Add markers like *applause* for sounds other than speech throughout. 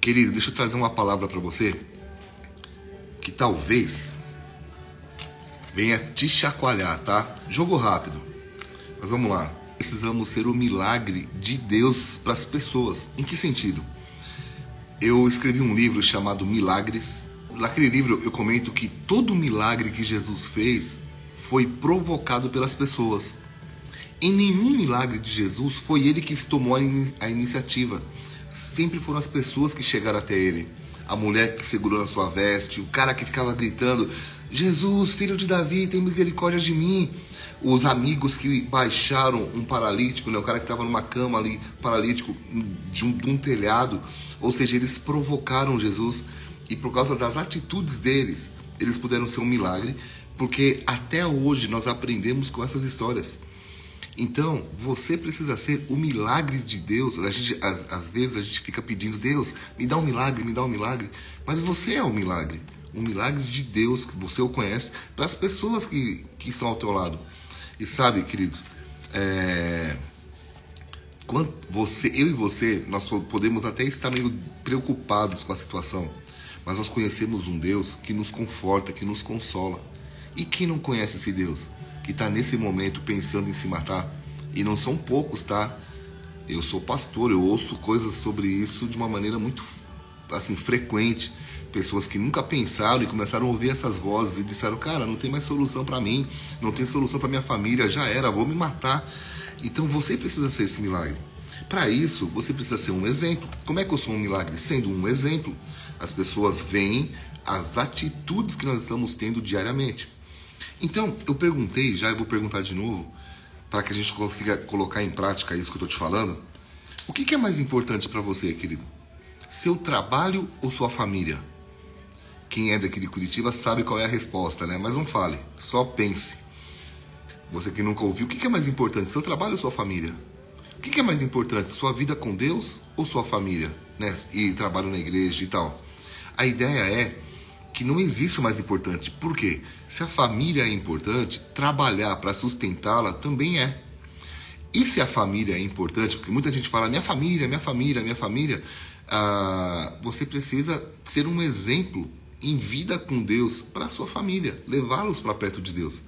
Querido, deixa eu trazer uma palavra para você que talvez venha te chacoalhar, tá? Jogo rápido. Mas vamos lá. Precisamos ser o milagre de Deus para as pessoas. Em que sentido? Eu escrevi um livro chamado Milagres. Naquele livro eu comento que todo milagre que Jesus fez foi provocado pelas pessoas. Em nenhum milagre de Jesus foi ele que tomou a, a iniciativa. Sempre foram as pessoas que chegaram até ele. A mulher que segurou na sua veste, o cara que ficava gritando: Jesus, filho de Davi, tem misericórdia de mim. Os amigos que baixaram um paralítico, né, o cara que estava numa cama ali, paralítico, de um, de um telhado. Ou seja, eles provocaram Jesus e por causa das atitudes deles, eles puderam ser um milagre, porque até hoje nós aprendemos com essas histórias. Então, você precisa ser o milagre de Deus. A gente, às, às, vezes a gente fica pedindo, Deus, me dá um milagre, me dá um milagre. Mas você é o milagre. Um milagre de Deus, que você o conhece, para as pessoas que, que estão ao teu lado. E sabe, queridos, é... Quando você, eu e você, nós podemos até estar meio preocupados com a situação, mas nós conhecemos um Deus que nos conforta, que nos consola. E quem não conhece esse Deus? Que está nesse momento pensando em se matar. E não são poucos, tá? Eu sou pastor, eu ouço coisas sobre isso de uma maneira muito assim frequente. Pessoas que nunca pensaram e começaram a ouvir essas vozes e disseram: "Cara, não tem mais solução para mim, não tem solução para minha família, já era, vou me matar". Então você precisa ser esse milagre. Para isso, você precisa ser um exemplo. Como é que eu sou um milagre? Sendo um exemplo. As pessoas veem as atitudes que nós estamos tendo diariamente. Então, eu perguntei, já eu vou perguntar de novo, para que a gente consiga colocar em prática isso que eu estou te falando. O que, que é mais importante para você, querido? Seu trabalho ou sua família? Quem é daqui de Curitiba sabe qual é a resposta, né? Mas não fale, só pense. Você que nunca ouviu, o que, que é mais importante, seu trabalho ou sua família? O que, que é mais importante, sua vida com Deus ou sua família? Né? E trabalho na igreja e tal. A ideia é que não existe o mais importante. Por quê? Se a família é importante, trabalhar para sustentá-la também é. E se a família é importante, porque muita gente fala minha família, minha família, minha família, ah, você precisa ser um exemplo em vida com Deus para a sua família, levá-los para perto de Deus.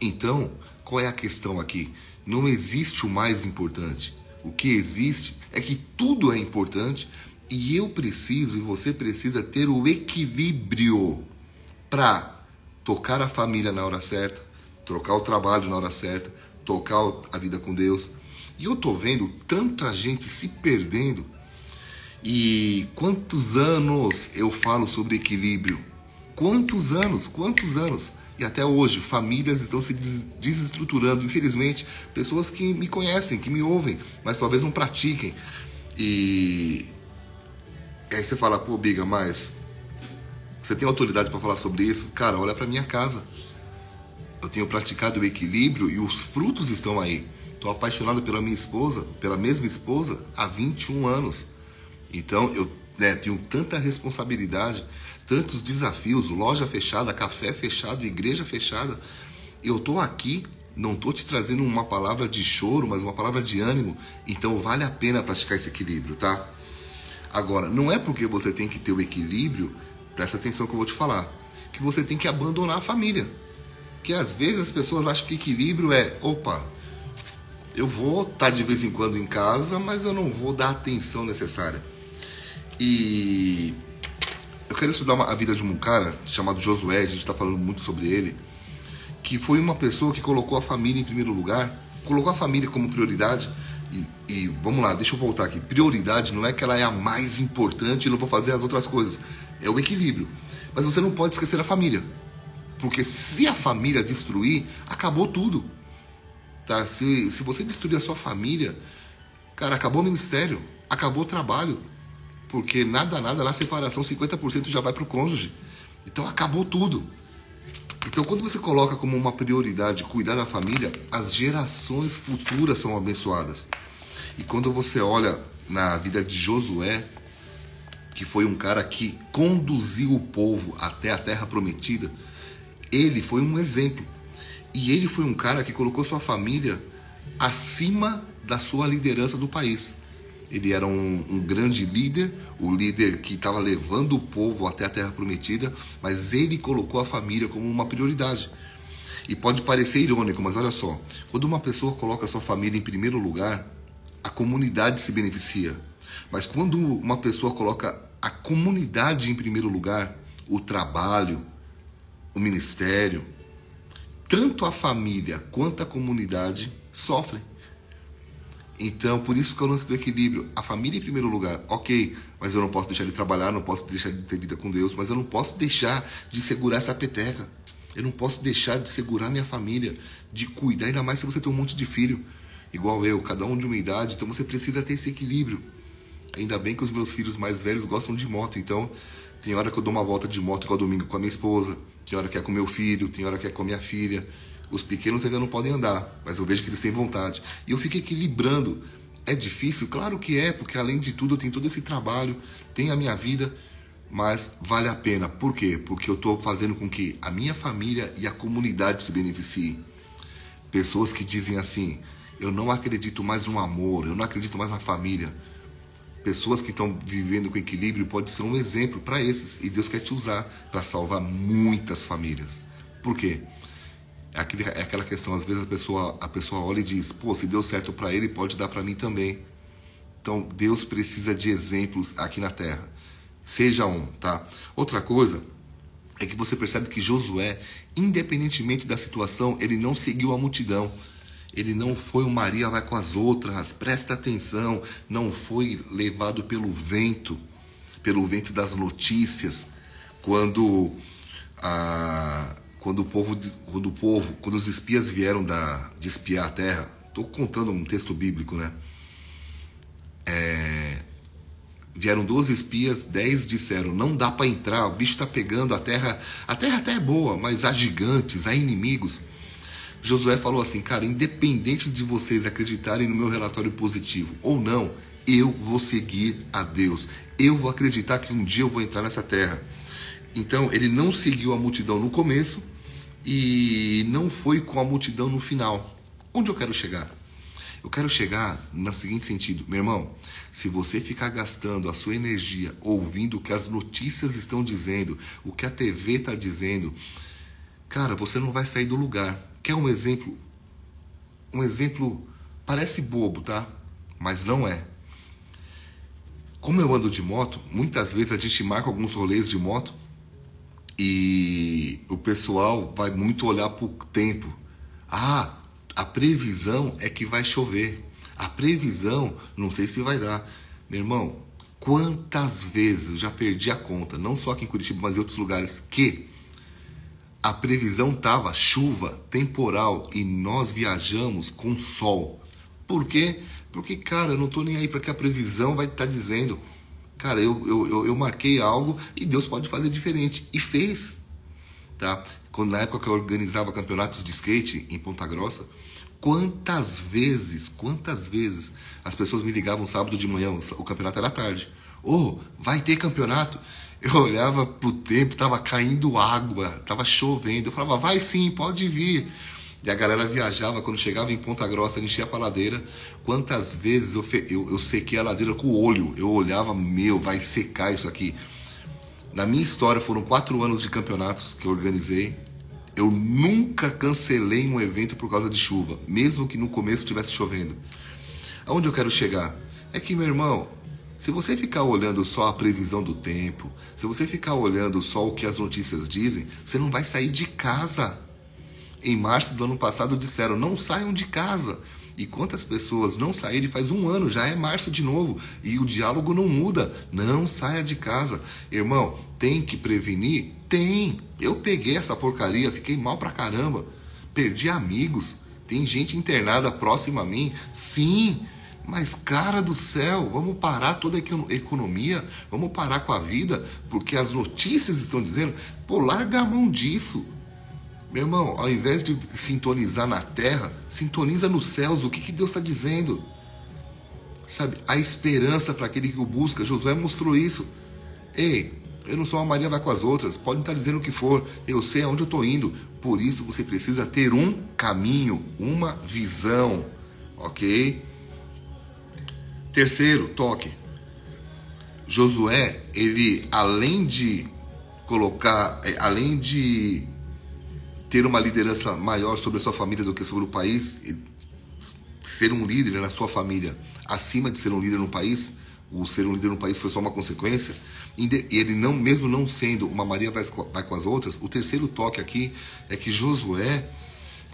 Então, qual é a questão aqui? Não existe o mais importante. O que existe é que tudo é importante, e eu preciso e você precisa ter o equilíbrio para tocar a família na hora certa, trocar o trabalho na hora certa, tocar a vida com Deus. E eu tô vendo tanta gente se perdendo. E quantos anos eu falo sobre equilíbrio? Quantos anos? Quantos anos? E até hoje, famílias estão se desestruturando. Infelizmente, pessoas que me conhecem, que me ouvem, mas talvez não pratiquem. E aí você fala, pô, Biga, mas você tem autoridade para falar sobre isso? Cara, olha para minha casa. Eu tenho praticado o equilíbrio e os frutos estão aí. Estou apaixonado pela minha esposa, pela mesma esposa, há 21 anos. Então eu né, tenho tanta responsabilidade, tantos desafios, loja fechada, café fechado, igreja fechada. Eu estou aqui, não estou te trazendo uma palavra de choro, mas uma palavra de ânimo. Então vale a pena praticar esse equilíbrio, tá? Agora, não é porque você tem que ter o equilíbrio, presta atenção que eu vou te falar, que você tem que abandonar a família. Que às vezes as pessoas acham que equilíbrio é, opa, eu vou estar tá de vez em quando em casa, mas eu não vou dar a atenção necessária. E eu quero estudar uma, a vida de um cara chamado Josué, a gente está falando muito sobre ele, que foi uma pessoa que colocou a família em primeiro lugar, colocou a família como prioridade e, e, vamos lá, deixa eu voltar aqui. Prioridade não é que ela é a mais importante e não vou fazer as outras coisas. É o equilíbrio. Mas você não pode esquecer a família. Porque se a família destruir, acabou tudo. Tá? Se, se você destruir a sua família, cara, acabou o ministério, acabou o trabalho. Porque nada, nada na separação, 50% já vai para o cônjuge. Então acabou tudo. Então, quando você coloca como uma prioridade cuidar da família, as gerações futuras são abençoadas. E quando você olha na vida de Josué, que foi um cara que conduziu o povo até a terra prometida, ele foi um exemplo. E ele foi um cara que colocou sua família acima da sua liderança do país. Ele era um, um grande líder, o líder que estava levando o povo até a terra prometida, mas ele colocou a família como uma prioridade. E pode parecer irônico, mas olha só: quando uma pessoa coloca sua família em primeiro lugar, a comunidade se beneficia. Mas quando uma pessoa coloca a comunidade em primeiro lugar, o trabalho, o ministério, tanto a família quanto a comunidade sofrem. Então, por isso que eu lance do equilíbrio. A família em primeiro lugar, ok, mas eu não posso deixar de trabalhar, não posso deixar de ter vida com Deus, mas eu não posso deixar de segurar essa peteca. Eu não posso deixar de segurar minha família, de cuidar, ainda mais se você tem um monte de filho, igual eu, cada um de uma idade, então você precisa ter esse equilíbrio. Ainda bem que os meus filhos mais velhos gostam de moto, então tem hora que eu dou uma volta de moto igual domingo com a minha esposa, tem hora que é com meu filho, tem hora que é com a minha filha. Os pequenos ainda não podem andar, mas eu vejo que eles têm vontade. E eu fico equilibrando. É difícil? Claro que é, porque além de tudo eu tenho todo esse trabalho, tenho a minha vida, mas vale a pena. Por quê? Porque eu estou fazendo com que a minha família e a comunidade se beneficiem. Pessoas que dizem assim: eu não acredito mais no amor, eu não acredito mais na família. Pessoas que estão vivendo com equilíbrio pode ser um exemplo para esses. E Deus quer te usar para salvar muitas famílias. Por quê? É, aquele, é aquela questão, às vezes a pessoa, a pessoa olha e diz, pô, se deu certo para ele, pode dar para mim também. Então, Deus precisa de exemplos aqui na terra. Seja um, tá? Outra coisa é que você percebe que Josué, independentemente da situação, ele não seguiu a multidão. Ele não foi o Maria vai com as outras, presta atenção, não foi levado pelo vento, pelo vento das notícias, quando a, quando o povo, quando o povo, quando os espias vieram da, de espiar a terra, estou contando um texto bíblico, né? É, vieram 12 espias, 10 disseram: não dá para entrar, o bicho está pegando a terra, a terra até é boa, mas há gigantes, há inimigos. Josué falou assim, cara, independente de vocês acreditarem no meu relatório positivo ou não, eu vou seguir a Deus. Eu vou acreditar que um dia eu vou entrar nessa terra. Então, ele não seguiu a multidão no começo e não foi com a multidão no final. Onde eu quero chegar? Eu quero chegar no seguinte sentido, meu irmão, se você ficar gastando a sua energia ouvindo o que as notícias estão dizendo, o que a TV está dizendo, cara, você não vai sair do lugar. Quer um exemplo? Um exemplo parece bobo, tá? Mas não é. Como eu ando de moto, muitas vezes a gente marca alguns rolês de moto e o pessoal vai muito olhar para o tempo. Ah, a previsão é que vai chover. A previsão, não sei se vai dar. Meu irmão, quantas vezes já perdi a conta, não só aqui em Curitiba, mas em outros lugares, que a previsão tava chuva, temporal e nós viajamos com sol. Por quê? Porque, cara, eu não tô nem aí para que a previsão vai estar tá dizendo. Cara, eu, eu, eu, eu marquei algo e Deus pode fazer diferente. E fez. Tá? Quando, na época que eu organizava campeonatos de skate em Ponta Grossa, quantas vezes, quantas vezes as pessoas me ligavam sábado de manhã, o campeonato era tarde. Ô, oh, vai ter campeonato? Eu olhava pro tempo, tava caindo água, tava chovendo. Eu falava, vai sim, pode vir. E a galera viajava, quando chegava em Ponta Grossa, enchia a paladeira. Quantas vezes eu, eu, eu sequei a ladeira com o olho? Eu olhava, meu, vai secar isso aqui. Na minha história, foram quatro anos de campeonatos que eu organizei. Eu nunca cancelei um evento por causa de chuva, mesmo que no começo estivesse chovendo. Aonde eu quero chegar? É que, meu irmão, se você ficar olhando só a previsão do tempo, se você ficar olhando só o que as notícias dizem, você não vai sair de casa em março do ano passado disseram: não saiam de casa. E quantas pessoas não saíram faz um ano, já é março de novo, e o diálogo não muda. Não saia de casa. Irmão, tem que prevenir? Tem. Eu peguei essa porcaria, fiquei mal pra caramba. Perdi amigos. Tem gente internada próxima a mim? Sim. Mas, cara do céu, vamos parar toda a economia, vamos parar com a vida, porque as notícias estão dizendo, pô, larga a mão disso. Meu irmão, ao invés de sintonizar na terra, sintoniza nos céus. O que, que Deus está dizendo? Sabe, a esperança para aquele que o busca. Josué mostrou isso. Ei, eu não sou uma Maria vai com as outras. Podem estar dizendo o que for. Eu sei aonde eu estou indo. Por isso você precisa ter um caminho, uma visão. Ok? Terceiro toque. Josué, ele além de colocar, é, além de ter uma liderança maior sobre a sua família do que sobre o país, ser um líder na sua família acima de ser um líder no país, o ser um líder no país foi só uma consequência, e ele não, mesmo não sendo uma Maria vai, com as outras, o terceiro toque aqui é que Josué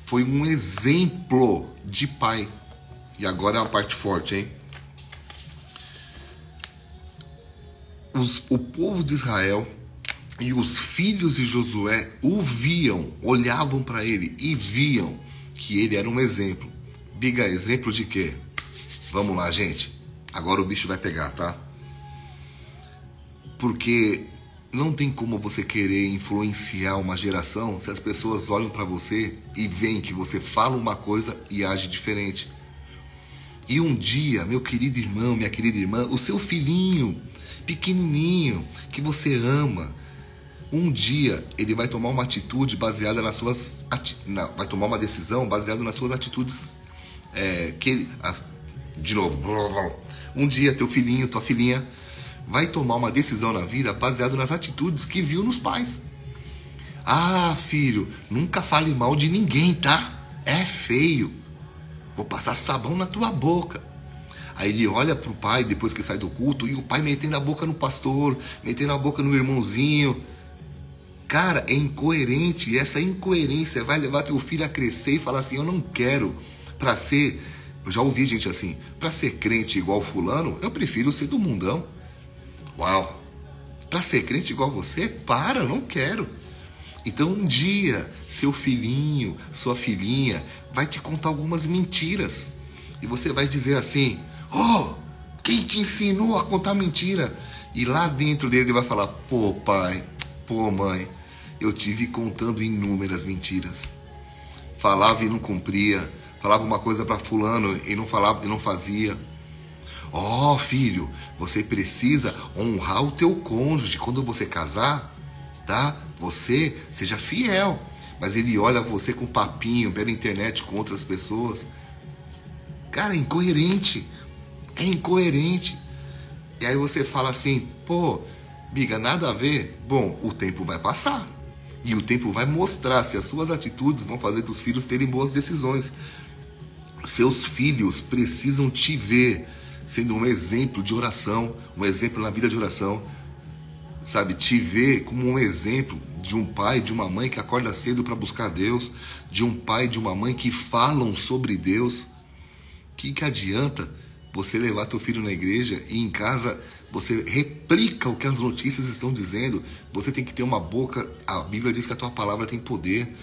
foi um exemplo de pai. E agora é uma parte forte, hein? Os, o povo de Israel e os filhos de Josué o viam, olhavam para ele e viam que ele era um exemplo. Biga, exemplo de quê? Vamos lá, gente. Agora o bicho vai pegar, tá? Porque não tem como você querer influenciar uma geração se as pessoas olham para você e veem que você fala uma coisa e age diferente. E um dia, meu querido irmão, minha querida irmã, o seu filhinho pequenininho que você ama, um dia ele vai tomar uma atitude baseada nas suas não, vai tomar uma decisão baseada nas suas atitudes. É, que as, de novo um dia teu filhinho tua filhinha vai tomar uma decisão na vida baseado nas atitudes que viu nos pais. Ah filho nunca fale mal de ninguém tá? É feio. Vou passar sabão na tua boca. Aí ele olha para o pai depois que sai do culto e o pai metendo a boca no pastor, metendo a boca no irmãozinho. Cara, é incoerente. E essa incoerência vai levar teu filho a crescer e falar assim: Eu não quero para ser. Eu já ouvi gente assim: Para ser crente igual Fulano, eu prefiro ser do mundão. Uau! Para ser crente igual você? Para, eu não quero. Então um dia, seu filhinho, sua filhinha, vai te contar algumas mentiras. E você vai dizer assim: Oh, quem te ensinou a contar mentira? E lá dentro dele ele vai falar: Pô, pai, pô, mãe, eu tive contando inúmeras mentiras. Falava e não cumpria, falava uma coisa para fulano e não falava e não fazia. Oh, filho, você precisa honrar o teu cônjuge quando você casar, tá? Você seja fiel. Mas ele olha você com papinho pela internet com outras pessoas. Cara, é incoerente. É incoerente. E aí você fala assim, pô, Biga, nada a ver? Bom, o tempo vai passar. E o tempo vai mostrar se as suas atitudes vão fazer dos filhos terem boas decisões. Seus filhos precisam te ver sendo um exemplo de oração, um exemplo na vida de oração. Sabe, te ver como um exemplo de um pai, de uma mãe que acorda cedo para buscar Deus, de um pai, de uma mãe que falam sobre Deus. Que que adianta você levar teu filho na igreja e em casa você replica o que as notícias estão dizendo. Você tem que ter uma boca. A Bíblia diz que a tua palavra tem poder.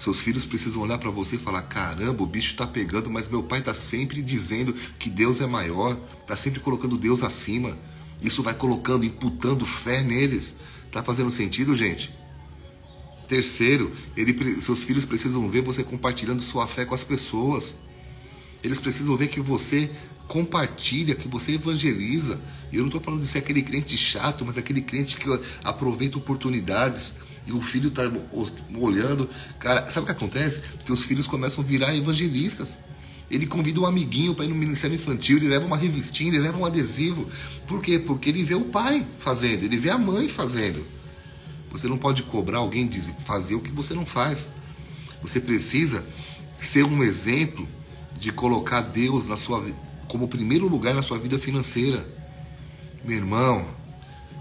Seus filhos precisam olhar para você e falar: caramba, o bicho está pegando, mas meu pai está sempre dizendo que Deus é maior, está sempre colocando Deus acima. Isso vai colocando, imputando fé neles. Tá fazendo sentido, gente? Terceiro, ele, seus filhos precisam ver você compartilhando sua fé com as pessoas. Eles precisam ver que você compartilha, que você evangeliza. E eu não estou falando de ser aquele crente chato, mas aquele crente que aproveita oportunidades. E o filho está olhando. Cara, sabe o que acontece? Teus filhos começam a virar evangelistas. Ele convida um amiguinho para ir no ministério infantil, ele leva uma revistinha, ele leva um adesivo. Por quê? Porque ele vê o pai fazendo, ele vê a mãe fazendo. Você não pode cobrar alguém de fazer o que você não faz. Você precisa ser um exemplo de colocar Deus na sua como primeiro lugar na sua vida financeira. Meu irmão,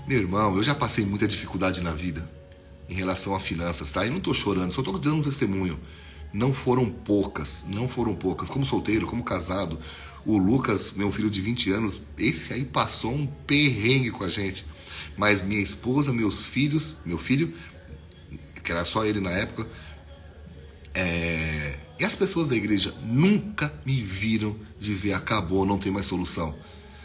meu irmão, eu já passei muita dificuldade na vida em relação a finanças, tá? E não estou chorando, só estou dando um testemunho. Não foram poucas, não foram poucas. Como solteiro, como casado, o Lucas, meu filho de 20 anos, esse aí passou um perrengue com a gente. Mas minha esposa, meus filhos, meu filho, que era só ele na época, é, e as pessoas da igreja nunca me viram dizer acabou, não tem mais solução.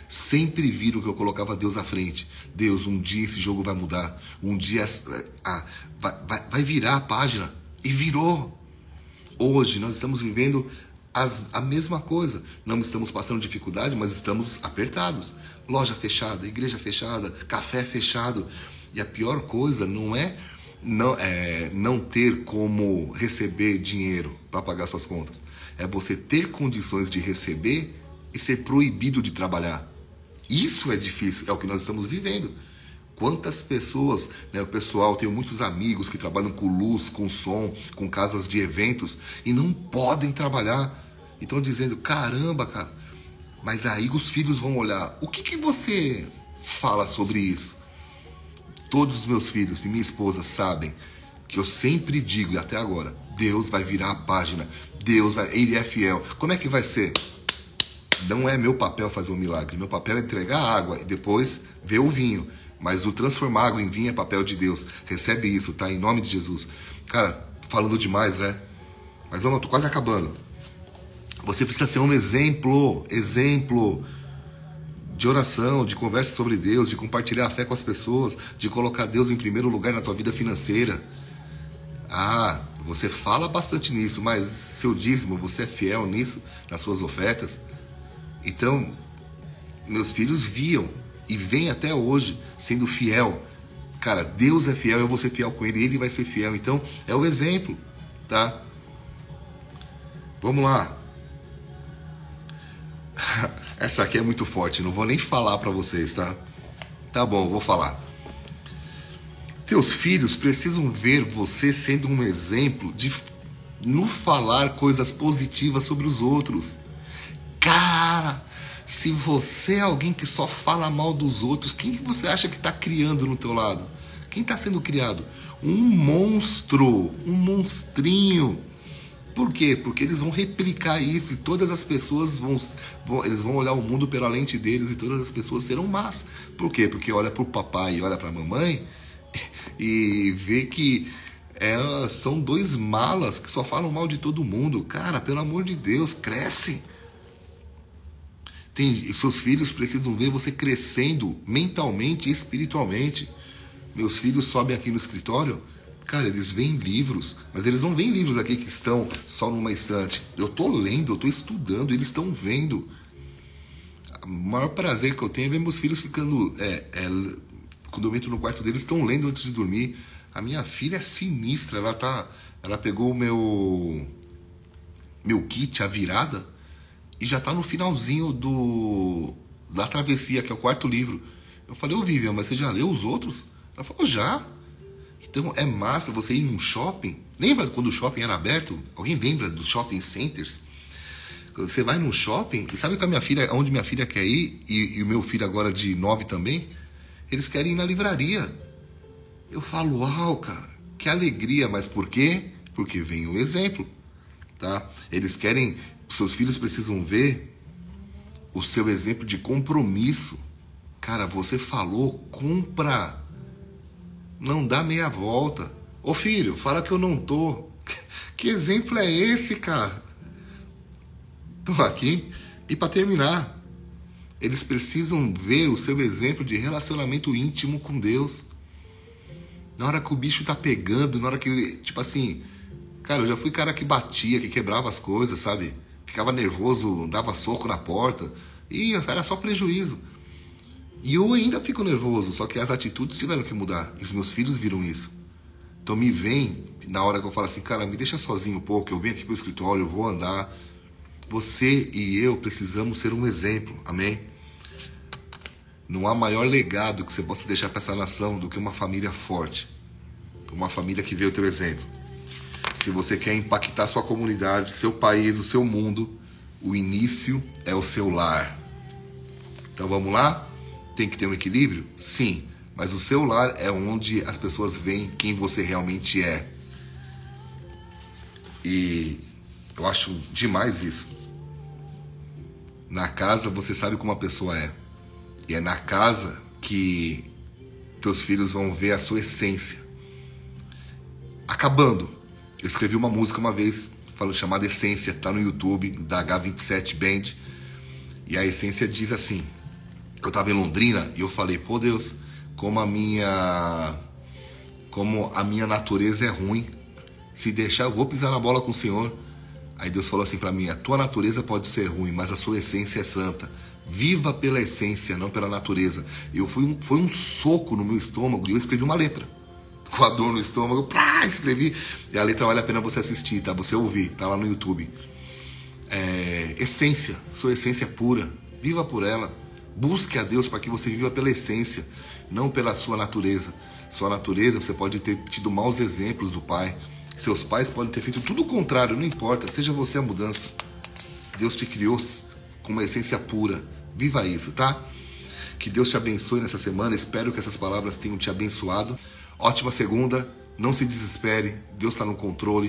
Sempre viram que eu colocava Deus à frente. Deus, um dia esse jogo vai mudar. Um dia ah, vai, vai, vai virar a página. E virou. Hoje nós estamos vivendo as, a mesma coisa. Não estamos passando dificuldade, mas estamos apertados. Loja fechada, igreja fechada, café fechado. E a pior coisa não é não, é, não ter como receber dinheiro para pagar suas contas. É você ter condições de receber e ser proibido de trabalhar. Isso é difícil, é o que nós estamos vivendo. Quantas pessoas, né, o pessoal, tenho muitos amigos que trabalham com luz, com som, com casas de eventos e não podem trabalhar. E estão dizendo, caramba, cara. Mas aí os filhos vão olhar. O que, que você fala sobre isso? Todos os meus filhos e minha esposa sabem que eu sempre digo, e até agora, Deus vai virar a página. Deus vai, Ele é fiel. Como é que vai ser? Não é meu papel fazer um milagre. Meu papel é entregar água e depois ver o vinho. Mas o transformar água em vinho é papel de Deus. Recebe isso, tá? Em nome de Jesus. Cara, falando demais, né? Mas vamos, eu tô quase acabando. Você precisa ser um exemplo, exemplo de oração, de conversa sobre Deus, de compartilhar a fé com as pessoas, de colocar Deus em primeiro lugar na tua vida financeira. Ah, você fala bastante nisso, mas seu dízimo, você é fiel nisso, nas suas ofertas? Então, meus filhos viam e vem até hoje sendo fiel. Cara, Deus é fiel, eu vou ser fiel com ele, ele vai ser fiel. Então, é o exemplo, tá? Vamos lá. *laughs* Essa aqui é muito forte, não vou nem falar para vocês, tá? Tá bom, vou falar. Teus filhos precisam ver você sendo um exemplo de no falar coisas positivas sobre os outros. Cara, se você é alguém que só fala mal dos outros, quem que você acha que está criando no teu lado? Quem está sendo criado? Um monstro, um monstrinho. Por quê? Porque eles vão replicar isso e todas as pessoas vão, vão, eles vão olhar o mundo pela lente deles e todas as pessoas serão más. Por quê? Porque olha para o papai e olha para a mamãe *laughs* e vê que é, são dois malas que só falam mal de todo mundo. Cara, pelo amor de Deus, cresce. Tem, seus filhos precisam ver você crescendo mentalmente e espiritualmente. Meus filhos sobem aqui no escritório, cara, eles veem livros, mas eles não veem livros aqui que estão só numa estante. Eu estou lendo, eu estou estudando, eles estão vendo. O maior prazer que eu tenho é ver meus filhos ficando. É, é, quando eu entro no quarto deles, estão lendo antes de dormir. A minha filha é sinistra, ela tá. Ela pegou o meu. Meu kit, a virada e já está no finalzinho do da travessia, que é o quarto livro. Eu falei, ô Vivian, mas você já leu os outros? Ela falou, já. Então é massa você ir num shopping. Lembra quando o shopping era aberto? Alguém lembra dos shopping centers? Você vai num shopping e sabe que a minha filha, onde minha filha quer ir, e, e o meu filho agora de nove também, eles querem ir na livraria. Eu falo, uau, cara, que alegria, mas por quê? Porque vem o exemplo, tá? Eles querem seus filhos precisam ver o seu exemplo de compromisso. Cara, você falou, compra. Não dá meia volta. Ô filho, fala que eu não tô. *laughs* Que exemplo é esse, cara? Tô aqui. E para terminar, eles precisam ver o seu exemplo de relacionamento íntimo com Deus. Na hora que o bicho tá pegando, na hora que, tipo assim, cara, eu já fui cara que batia, que quebrava as coisas, sabe? ficava nervoso, dava soco na porta, e era só prejuízo. E eu ainda fico nervoso, só que as atitudes tiveram que mudar, e os meus filhos viram isso. Então me vem na hora que eu falo assim, cara, me deixa sozinho um pouco, eu venho aqui pro escritório, eu vou andar. Você e eu precisamos ser um exemplo, amém? Não há maior legado que você possa deixar para essa nação do que uma família forte. Uma família que vê o teu exemplo. Se você quer impactar sua comunidade, seu país, o seu mundo, o início é o seu lar. Então vamos lá? Tem que ter um equilíbrio? Sim, mas o seu lar é onde as pessoas veem quem você realmente é. E eu acho demais isso. Na casa você sabe como a pessoa é. E é na casa que teus filhos vão ver a sua essência. Acabando, eu escrevi uma música uma vez, falando chamada Essência, tá no YouTube da H27 Band. E a essência diz assim: Eu tava em Londrina e eu falei, pô Deus, como a minha como a minha natureza é ruim. Se deixar, eu vou pisar na bola com o Senhor. Aí Deus falou assim para mim: A tua natureza pode ser ruim, mas a sua essência é santa. Viva pela essência, não pela natureza. Eu fui um, foi um soco no meu estômago e eu escrevi uma letra *laughs* com a dor no estômago, pá, escrevi. E a letra vale a pena você assistir, tá? Você ouvir, tá lá no YouTube. É, essência, sua essência pura, viva por ela. Busque a Deus para que você viva pela essência, não pela sua natureza. Sua natureza, você pode ter tido maus exemplos do pai. Seus pais podem ter feito tudo o contrário, não importa, seja você a mudança. Deus te criou com uma essência pura. Viva isso, tá? Que Deus te abençoe nessa semana. Espero que essas palavras tenham te abençoado. Ótima segunda. Não se desespere. Deus está no controle.